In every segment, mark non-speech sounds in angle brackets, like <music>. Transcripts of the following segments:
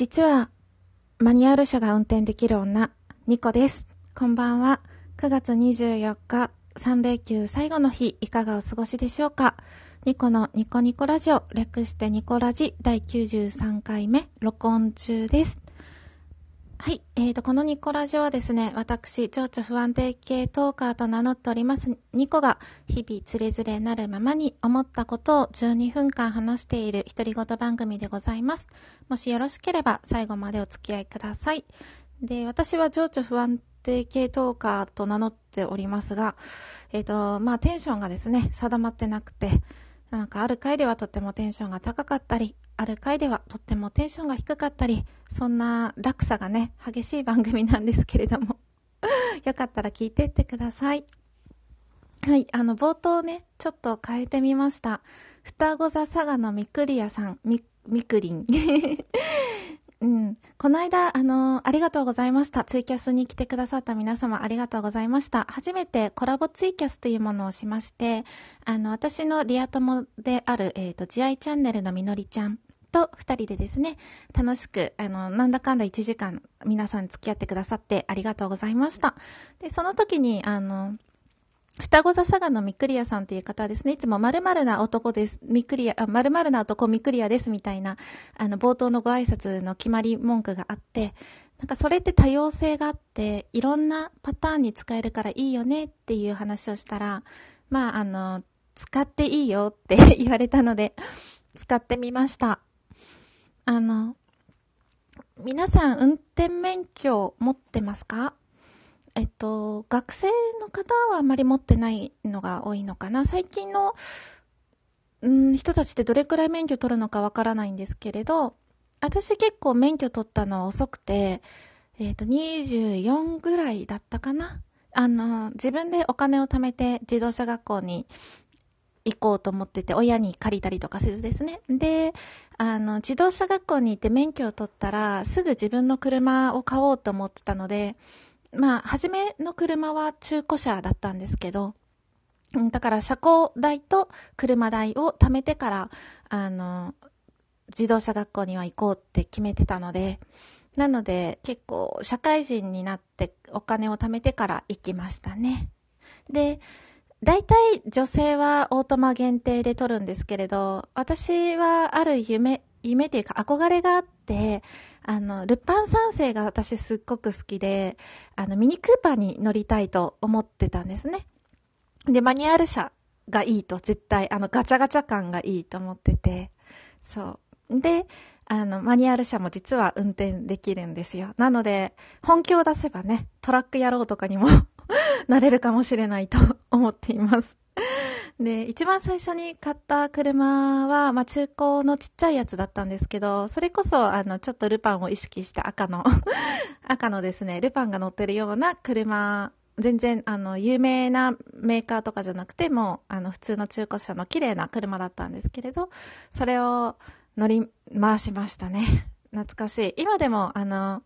実は、マニュアル車が運転できる女、ニコです。こんばんは。9月24日、3連休最後の日、いかがお過ごしでしょうか？ニコのニコニコラジオ、略してニコラジ第93回目、録音中です。はい。えーと、このニコラジオはですね、私、情緒不安定系トーカーと名乗っております、ニコが、日々つれづれなるままに思ったことを12分間話している独り言番組でございます。もしよろしければ、最後までお付き合いください。で、私は情緒不安定系トーカーと名乗っておりますが、えーと、まあ、テンションがですね、定まってなくて、なんかある回ではとってもテンションが高かったり、ある回ではとってもテンションが低かったり、そんな落差がね、激しい番組なんですけれども、<laughs> よかったら聞いてってください。はい、あの、冒頭ね、ちょっと変えてみました。双子座佐賀のみくりやさん、み、みくりん。<laughs> うん。この間、あの、ありがとうございました。ツイキャスに来てくださった皆様、ありがとうございました。初めてコラボツイキャスというものをしまして、あの、私のリア友である、えっ、ー、と、慈愛チャンネルのみのりちゃんと二人でですね、楽しく、あの、なんだかんだ1時間皆さん付き合ってくださってありがとうございました。で、その時に、あの、双子座佐賀のみくりやさんという方はですね、いつも〇〇な男です、みくりや、〇〇な男みくりやですみたいな、あの、冒頭のご挨拶の決まり文句があって、なんかそれって多様性があって、いろんなパターンに使えるからいいよねっていう話をしたら、まあ、あの、使っていいよって言われたので、使ってみました。あの、皆さん運転免許持ってますか？えっと、学生の方はあまり持ってないのが多いのかな。最近の、うん、人たちってどれくらい免許取るのかわからないんですけれど、私結構免許取ったのは遅くて、えっと、24ぐらいだったかな。あの、自分でお金を貯めて自動車学校に行こうと思ってて、親に借りたりとかせずですね。で、あの、自動車学校に行って免許を取ったら、すぐ自分の車を買おうと思ってたので、まあ、初めの車は中古車だったんですけど、だから車高代と車代を貯めてから、あの、自動車学校には行こうって決めてたので、なので結構社会人になってお金を貯めてから行きましたね。で、大体女性はオートマ限定で取るんですけれど、私はある夢、夢というか憧れがあって、あの、ルパン三世が私すっごく好きで、あの、ミニクーパーに乗りたいと思ってたんですね。で、マニュアル車がいいと絶対、あの、ガチャガチャ感がいいと思ってて、そう。で、あの、マニュアル車も実は運転できるんですよ。なので、本気を出せばね、トラック野郎とかにもなれるかもしれないと思っています。<laughs> で、一番最初に買った車は、まあ、中古のちっちゃいやつだったんですけど、それこそ、あの、ちょっとルパンを意識した赤の <laughs> 赤のですね、ルパンが乗ってるような車、全然、あの、有名なメーカーとかじゃなくても、あの、普通の中古車の綺麗な車だったんですけれど、それを乗り回しましたね。<laughs> 懐かしい。今でも、あの、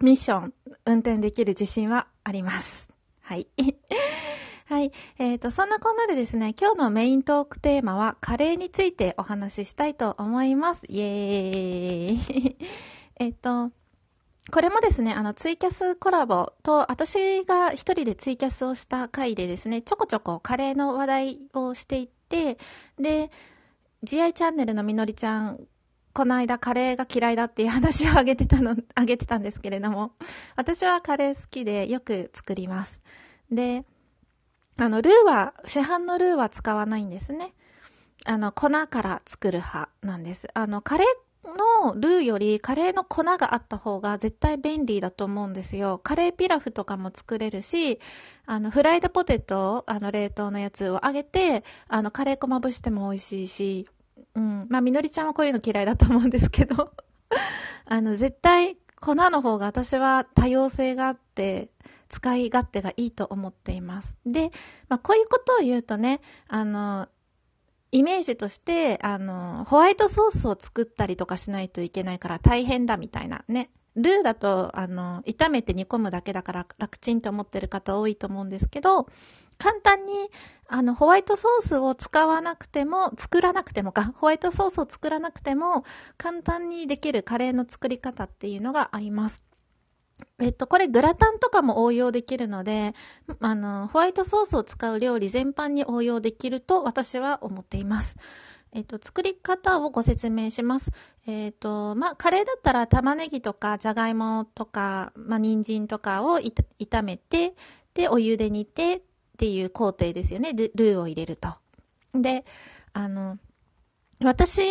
ミッション、運転できる自信はあります。はい。<laughs> はい。えっ、ー、と、そんなこんなでですね、今日のメイントークテーマは、カレーについてお話ししたいと思います。イエーイ。<laughs> えっと、これもですね、あの、ツイキャスコラボと、私が一人でツイキャスをした回でですね、ちょこちょこカレーの話題をしていって、で、GI チャンネルのみのりちゃん、この間カレーが嫌いだっていう話をあげてたの、<laughs> あげてたんですけれども、私はカレー好きでよく作ります。で、あの、ルーは、市販のルーは使わないんですね。あの、粉から作る派なんです。あの、カレーのルーよりカレーの粉があった方が絶対便利だと思うんですよ。カレーピラフとかも作れるし、あの、フライドポテト、あの、冷凍のやつを揚げて、あの、カレー粉まぶしても美味しいし、うん。まあ、みのりちゃんはこういうの嫌いだと思うんですけど、<laughs> あの、絶対粉の方が私は多様性があって、使い勝手がいいと思っています。で、まあ、こういうことを言うとね、あの、イメージとして、あの、ホワイトソースを作ったりとかしないといけないから大変だみたいなね。ルーだと、あの、炒めて煮込むだけだから楽ちんと思ってる方多いと思うんですけど、簡単に、あの、ホワイトソースを使わなくても、作らなくてもか、ホワイトソースを作らなくても、簡単にできるカレーの作り方っていうのがあります。えっと、これグラタンとかも応用できるので、あの、ホワイトソースを使う料理全般に応用できると私は思っています。えっと、作り方をご説明します。えっと、まあ、カレーだったら玉ねぎとかじゃがいもとか、まあ、人参とかを炒めて、で、お湯で煮てっていう工程ですよね。で、ルーを入れると。で、あの、私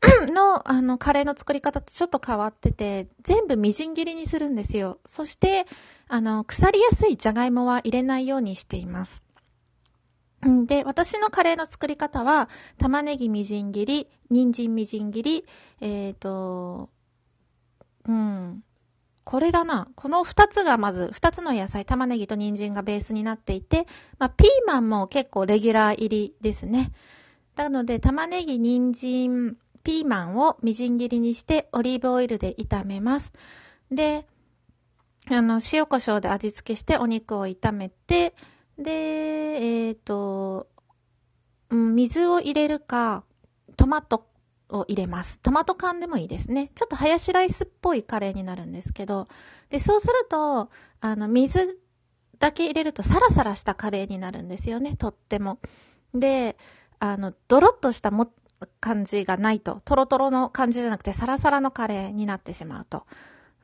<clears throat> の、あの、カレーの作り方ってちょっと変わってて、全部みじん切りにするんですよ。そして、あの、腐りやすいじゃがいもは入れないようにしています。で、私のカレーの作り方は、玉ねぎみじん切り、人参みじん切り、えっ、ー、と、うん、これだな。この二つがまず、二つの野菜、玉ねぎと人参がベースになっていて、まあ、ピーマンも結構レギュラー入りですね。なので、玉ねぎ、人参、ピーマンをみじん切りにしてオリーブオイルで炒めます。で、あの、塩コショウで味付けしてお肉を炒めて、で、えっ、ー、と、うん、水を入れるか、トマトを入れます。トマト缶でもいいですね。ちょっとハヤシライスっぽいカレーになるんですけど、で、そうすると、あの、水だけ入れるとサラサラしたカレーになるんですよね、とっても。で、あの、ドロッとしたも感じがないと、トロトロの感じじゃなくてサラサラのカレーになってしまうと。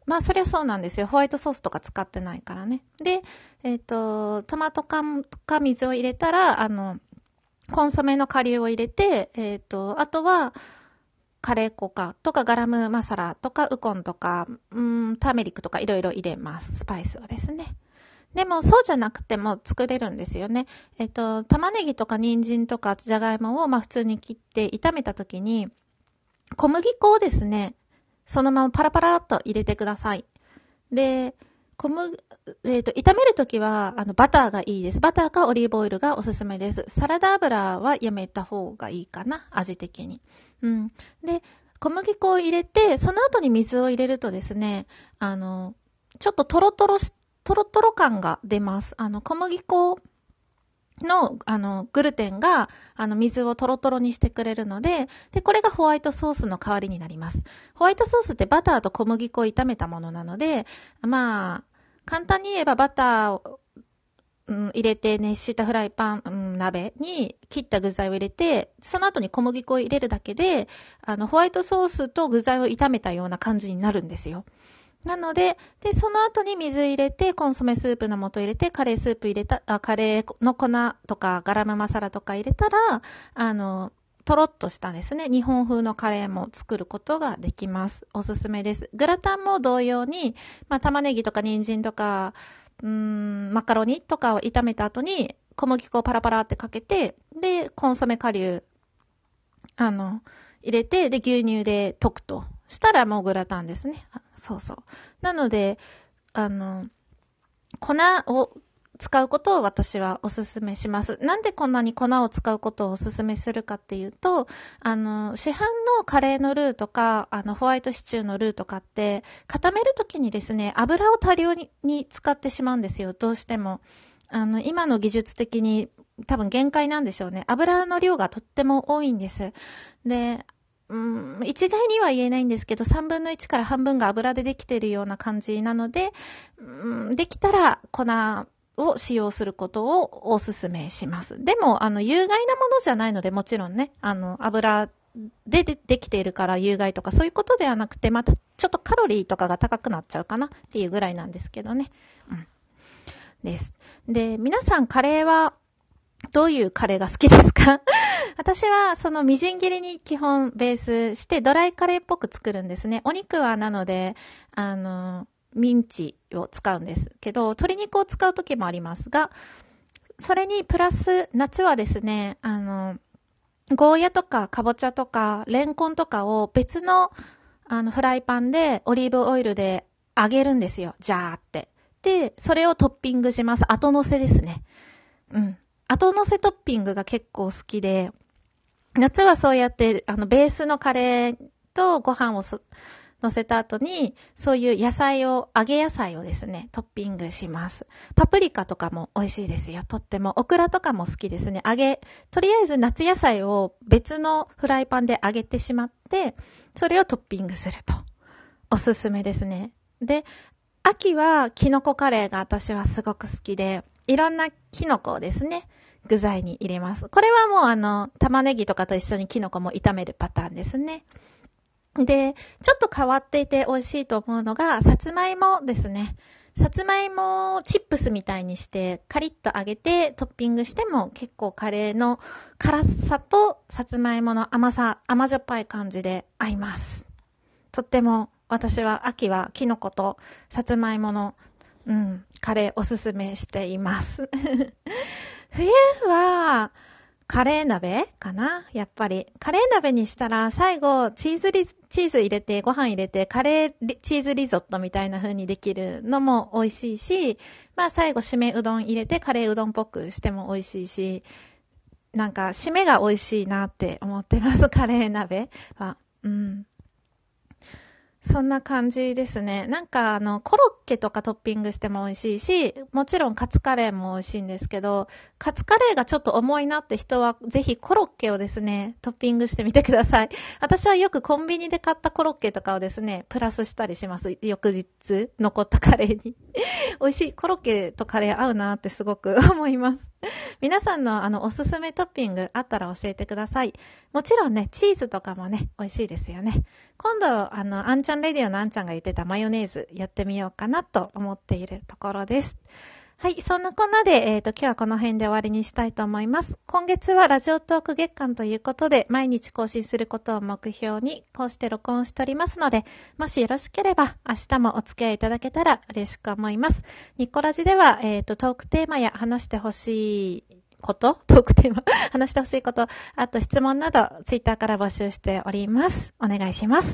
まあ、そりゃそうなんですよ。ホワイトソースとか使ってないからね。で、えっ、ー、と、トマト缶か水を入れたら、あの、コンソメの顆粒を入れて、えっ、ー、と、あとは、カレー粉かとかガラムマサラとかウコンとか、うん、ターメリックとかいろいろ入れます。スパイスをですね。でもそうじゃなくても作れるんですよね。えっと、玉ねぎとか人参とかじゃがいもをまあ普通に切って炒めた時に、小麦粉をですね、そのままパラパラっと入れてください。で、小麦、えっ、ー、と、炒めるときは、あの、バターがいいです。バターかオリーブオイルがおすすめです。サラダ油はやめた方がいいかな、味的に。うん。で、小麦粉を入れて、その後に水を入れるとですね、あの、ちょっとトロトロしトロトロ感が出ます。あの、小麦粉の、あの、グルテンが、あの、水をトロトロにしてくれるので、で、これがホワイトソースの代わりになります。ホワイトソースってバターと小麦粉を炒めたものなので、まあ、簡単に言えばバターを、うん、入れて熱したフライパン、うん、鍋に切った具材を入れて、その後に小麦粉を入れるだけで、あの、ホワイトソースと具材を炒めたような感じになるんですよ。なので、で、その後に水入れて、コンソメスープの素入れて、カレースープ入れた、あカレーの粉とか、ガラムマサラとか入れたら、あの、とろっとしたですね、日本風のカレーも作ることができます。おすすめです。グラタンも同様に、まあ、玉ねぎとか人参とか、うん、マカロニとかを炒めた後に、小麦粉をパラパラってかけて、で、コンソメ顆粒、あの、入れて、で、牛乳で溶くと。したらもうグラタンですね。そうそう。なので、あの、粉を使うことを私はお勧めします。なんでこんなに粉を使うことをお勧めするかっていうと、あの、市販のカレーのルーとか、あの、ホワイトシチューのルーとかって、固めるときにですね、油を多量に使ってしまうんですよ、どうしても。あの、今の技術的に多分限界なんでしょうね。油の量がとっても多いんです。で、うん、一概には言えないんですけど、3分の1から半分が油でできているような感じなので、うん、できたら粉を使用することをお勧めします。でも、あの、有害なものじゃないので、もちろんね、あの、油ででできているから有害とかそういうことではなくて、またちょっとカロリーとかが高くなっちゃうかなっていうぐらいなんですけどね。うん。です。で、皆さんカレーはどういうカレーが好きですか？<laughs> 私はそのみじん切りに基本ベースしてドライカレーっぽく作るんですね。お肉はなので、あの、ミンチを使うんですけど、鶏肉を使う時もありますが、それにプラス夏はですね、あの、ゴーヤとかかぼちゃとかレンコンとかを別のあのフライパンでオリーブオイルで揚げるんですよ。ジャーって。で、それをトッピングします。後乗せですね。うん。後乗せトッピングが結構好きで、夏はそうやって、あの、ベースのカレーとご飯を乗せた後に、そういう野菜を、揚げ野菜をですね、トッピングします。パプリカとかも美味しいですよ。とっても。オクラとかも好きですね。揚げ、とりあえず夏野菜を別のフライパンで揚げてしまって、それをトッピングすると。おすすめですね。で、秋はキノコカレーが私はすごく好きで、いろんなキノコをですね、具材に入れます。これはもうあの、玉ねぎとかと一緒にキノコも炒めるパターンですね。で、ちょっと変わっていて美味しいと思うのが、さつまいもですね。さつまいもをチップスみたいにしてカリッと揚げてトッピングしても結構カレーの辛さとさつまいもの甘さ、甘じょっぱい感じで合います。とっても私は秋はキノコとさつまいもの、うん、カレーおすすめしています。<laughs> 冬は、カレー鍋かな？やっぱり。カレー鍋にしたら、最後、チーズリ、チーズ入れて、ご飯入れて、カレーチーズリゾットみたいな風にできるのも美味しいし、まあ最後、締めうどん入れて、カレーうどんっぽくしても美味しいし、なんか、締めが美味しいなって思ってます、カレー鍋は。うん。そんな感じですね。なんかあの、コロッケとかトッピングしても美味しいし、もちろんカツカレーも美味しいんですけど、カツカレーがちょっと重いなって人は、ぜひコロッケをですね、トッピングしてみてください。私はよくコンビニで買ったコロッケとかをですね、プラスしたりします。翌日、残ったカレーに。美味しい。コロッケとカレー合うなってすごく思います。<laughs> 皆さんのあの、おすすめトッピングあったら教えてください。もちろんね、チーズとかもね、美味しいですよね。今度、あの、あんちゃんレディオのあんちゃんが言ってたマヨネーズやってみようかなと思っているところです。はい、そんなこんなで、えっ、ー、と、今日はこの辺で終わりにしたいと思います。今月はラジオトーク月間ということで、毎日更新することを目標に、こうして録音しておりますので、もしよろしければ、明日もお付き合いいただけたら嬉しく思います。ニコラジでは、えっ、ー、と、トークテーマや話してほしいことトークテーマ <laughs> 話してほしいこと、あと質問など、ツイッターから募集しております。お願いします。